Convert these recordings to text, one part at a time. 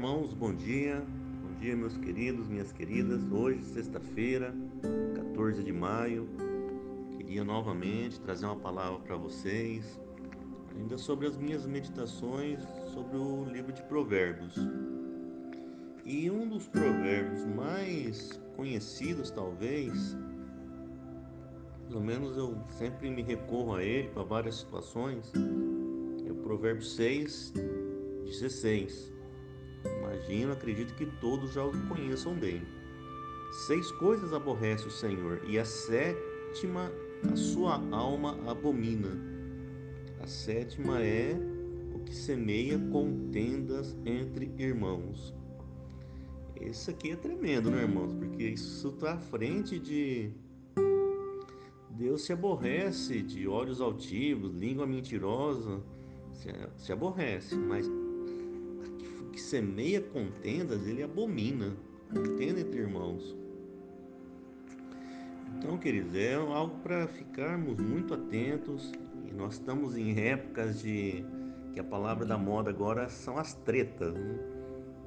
irmãos, bom dia. Bom dia, meus queridos, minhas queridas. Hoje, sexta-feira, 14 de maio, queria novamente trazer uma palavra para vocês, ainda sobre as minhas meditações sobre o livro de Provérbios. E um dos provérbios mais conhecidos, talvez, pelo menos eu sempre me recorro a ele para várias situações, é o Provérbio 6, 16 Imagino, acredito que todos já o conheçam bem. Seis coisas aborrece o Senhor, e a sétima a sua alma abomina. A sétima é o que semeia contendas entre irmãos. Esse aqui é tremendo, né, irmãos? Porque isso está à frente de Deus se aborrece de olhos altivos, língua mentirosa, se aborrece, mas que semeia contendas, ele abomina. Contenda entre irmãos. Então, queridos, é algo para ficarmos muito atentos. E nós estamos em épocas de que a palavra da moda agora são as tretas. Né?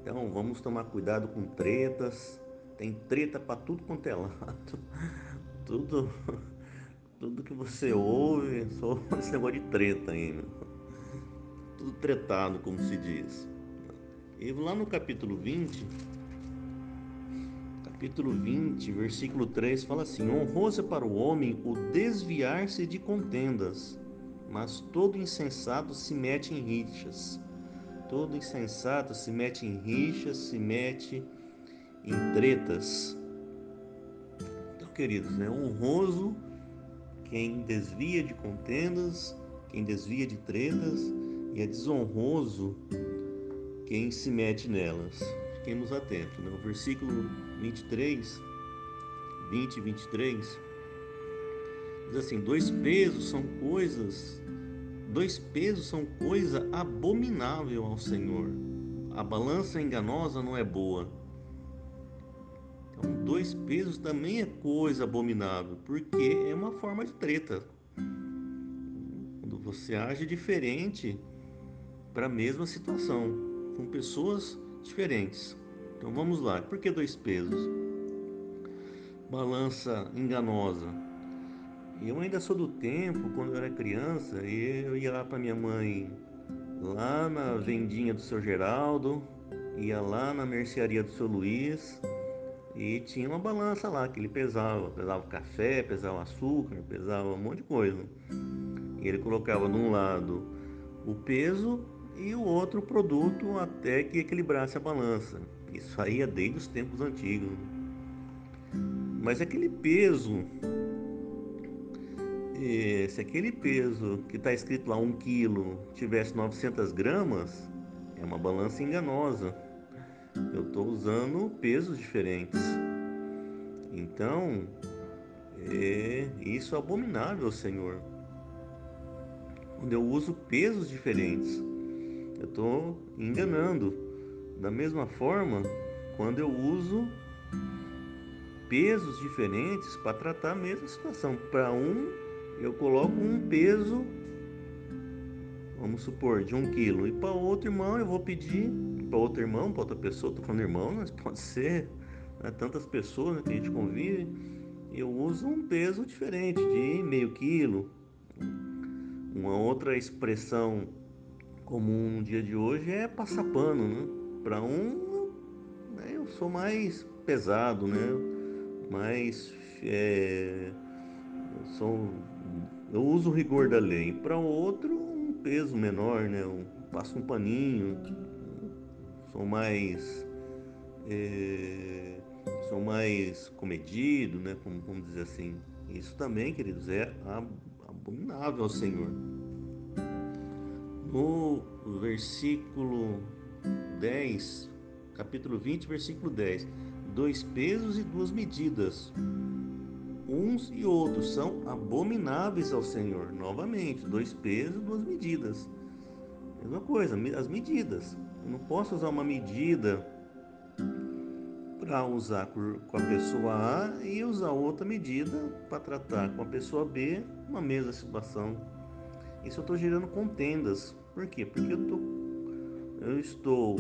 Então, vamos tomar cuidado com tretas. Tem treta para tudo quanto é lado. Tudo, tudo que você ouve, só esse negócio de treta ainda. Tudo tretado, como se diz. E lá no capítulo 20, capítulo 20, versículo 3, fala assim: Honroso é para o homem o desviar-se de contendas, mas todo insensato se mete em rixas. Todo insensato se mete em rixas, se mete em tretas. Então, queridos, é honroso quem desvia de contendas, quem desvia de tretas, e é desonroso quem se mete nelas. Fiquemos atentos. Né? O versículo 23, 20 e 23 diz assim: dois pesos são coisas, dois pesos são coisa abominável ao Senhor. A balança enganosa não é boa. Então, dois pesos também é coisa abominável, porque é uma forma de treta. Quando você age diferente para a mesma situação com pessoas diferentes. Então vamos lá. Por que dois pesos? Balança enganosa. Eu ainda sou do tempo, quando eu era criança, eu ia lá para minha mãe, lá na vendinha do seu Geraldo, ia lá na mercearia do seu Luiz, e tinha uma balança lá que ele pesava. Pesava café, pesava açúcar, pesava um monte de coisa. E ele colocava de um lado o peso e o outro produto até que equilibrasse a balança. Isso aí é desde os tempos antigos. Mas aquele peso, eh, se aquele peso que está escrito lá 1 quilo tivesse 900 gramas, é uma balança enganosa. Eu estou usando pesos diferentes. Então, é, isso é abominável, Senhor. Quando eu uso pesos diferentes. Estou enganando. Da mesma forma, quando eu uso pesos diferentes para tratar a mesma situação. Para um, eu coloco um peso, vamos supor, de um quilo. E para outro irmão, eu vou pedir, para outro irmão, para outra pessoa, estou falando irmão, mas pode ser né, tantas pessoas né, que a gente convive. Eu uso um peso diferente, de meio quilo. Uma outra expressão comum no dia de hoje é passar pano, né? Para um, né, eu sou mais pesado, né? Mais é, eu sou, eu uso o rigor da lei. Para outro, um peso menor, né? Eu passo um paninho, sou mais é, sou mais comedido, né? Como vamos dizer assim. Isso também, queridos, é abominável ao Senhor no versículo 10, capítulo 20, versículo 10. Dois pesos e duas medidas. Uns e outros são abomináveis ao Senhor. Novamente, dois pesos e duas medidas. Mesma coisa, as medidas. Eu não posso usar uma medida para usar com a pessoa A e usar outra medida para tratar com a pessoa B uma mesma situação. Isso eu estou gerando contendas. Por quê? Porque eu, tô, eu estou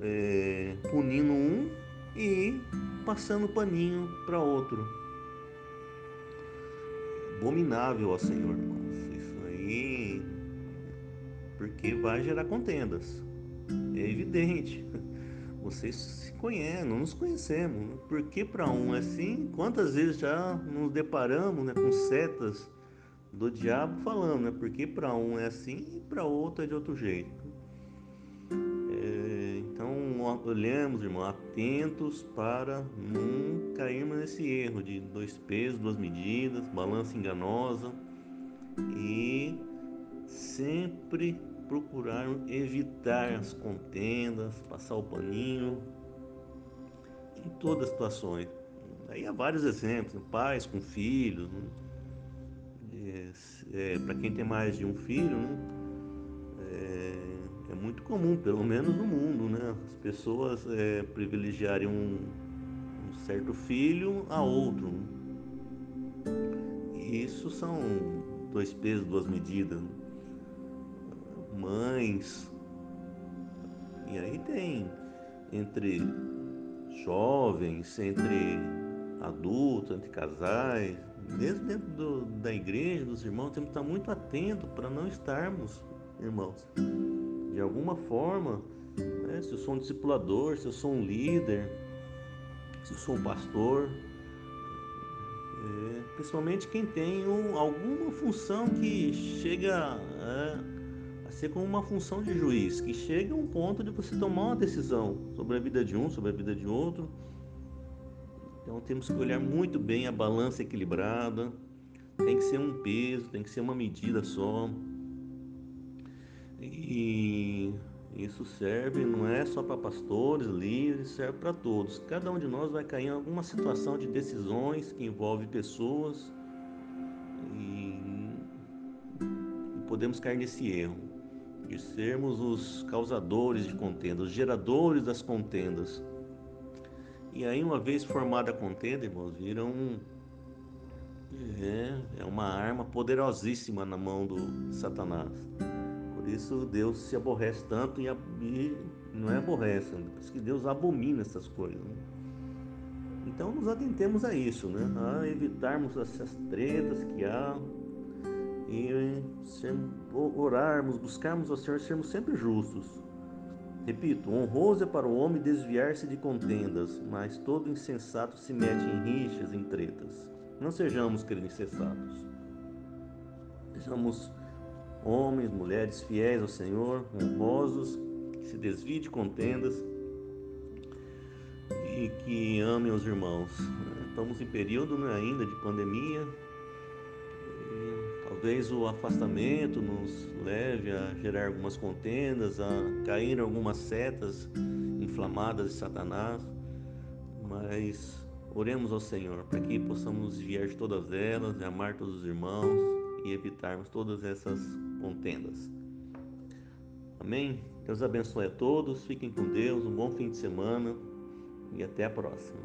é, punindo um e passando paninho para outro. Abominável ao Senhor. Isso aí, porque vai gerar contendas. É evidente. Vocês se conhecem, não nos conhecemos. Por que para um é assim? Quantas vezes já nos deparamos né, com setas do diabo falando, né? Porque para um é assim e para outro é de outro jeito. É, então olhemos, irmão, atentos para não cairmos nesse erro de dois pesos, duas medidas, balança enganosa e sempre procurar evitar as contendas, passar o paninho em todas as situações. Aí há vários exemplos, né? pais com filhos, né? É, é, para quem tem mais de um filho, né? é, é, muito comum, pelo menos no mundo, né? as pessoas é, privilegiarem um, um, certo filho a outro. Né? Isso são dois pesos, duas medidas. Mães. E aí tem entre jovens, entre adultos, entre casais, mesmo dentro do, da igreja, dos irmãos, temos que estar muito atento para não estarmos, irmãos, de alguma forma, né, se eu sou um discipulador, se eu sou um líder, se eu sou um pastor, é, principalmente quem tem um, alguma função que chega é, ser como uma função de juiz, que chega a um ponto de você tomar uma decisão sobre a vida de um, sobre a vida de outro. Então temos que olhar muito bem a balança equilibrada, tem que ser um peso, tem que ser uma medida só. E isso serve não é só para pastores, líderes, serve para todos. Cada um de nós vai cair em alguma situação de decisões que envolve pessoas e podemos cair nesse erro de sermos os causadores de contendas, os geradores das contendas. E aí, uma vez formada a contenda, irmãos, vira um. É, é uma arma poderosíssima na mão do Satanás. Por isso Deus se aborrece tanto e, e não é aborrece, por isso que Deus abomina essas coisas. Né? Então nos atentemos a isso, né? a evitarmos essas tretas que há, e orarmos, buscarmos ao Senhor, sermos sempre justos. Repito, honroso é para o homem desviar-se de contendas, mas todo insensato se mete em rixas, em tretas. Não sejamos, queridos, insensatos. Sejamos homens, mulheres fiéis ao Senhor, honrosos, que se desviem de contendas e que amem os irmãos. Estamos em período né, ainda de pandemia, Talvez o afastamento nos leve a gerar algumas contendas, a cair em algumas setas inflamadas de Satanás, mas oremos ao Senhor para que possamos desviar de todas elas, amar todos os irmãos e evitarmos todas essas contendas. Amém? Deus abençoe a todos, fiquem com Deus, um bom fim de semana e até a próxima.